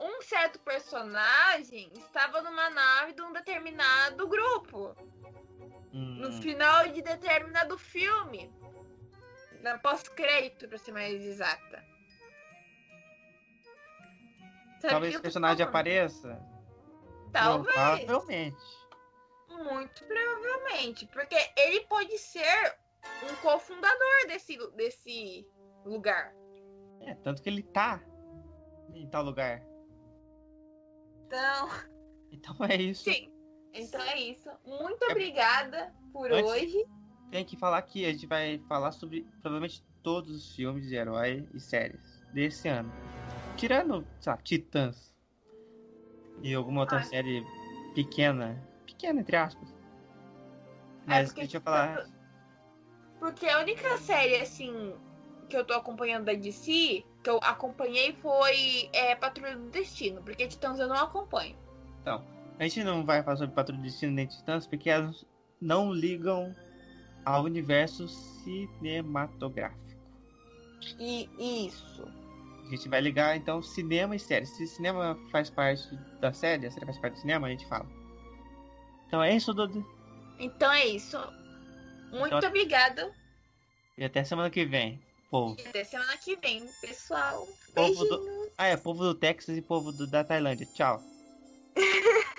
um certo personagem estava numa nave de um determinado grupo. Hum, No final de determinado filme. Na pós-crédito, pra ser mais exata. Talvez esse eu tô personagem apareça. Talvez. Provavelmente. Muito provavelmente. Porque ele pode ser um cofundador desse, desse lugar. É, tanto que ele tá em tal lugar. Então, Então é isso. sim. Então é isso. Muito obrigada por Antes- hoje. Tem que falar que a gente vai falar sobre provavelmente todos os filmes de herói e séries desse ano. Tirando, sei lá, Titãs. E alguma outra Ah. série pequena. Pequena, entre aspas. Mas porque, a gente vai falar. Porque a única série, assim, que eu tô acompanhando da DC, que eu acompanhei foi é, Patrulha do Destino. Porque Titãs eu não acompanho. A gente não vai falar sobre Patrulha do Destino nem Titãs porque elas não ligam ao universo cinematográfico. E isso. A gente vai ligar então cinema e série. Se cinema faz parte da série, a série faz parte do cinema, a gente fala. Então é isso, Dudu. Então é isso. Muito Então- obrigada. E até semana que vem. Bom. Até semana que vem, pessoal. Povo do... Ah, é, povo do Texas e povo do... da Tailândia. Tchau.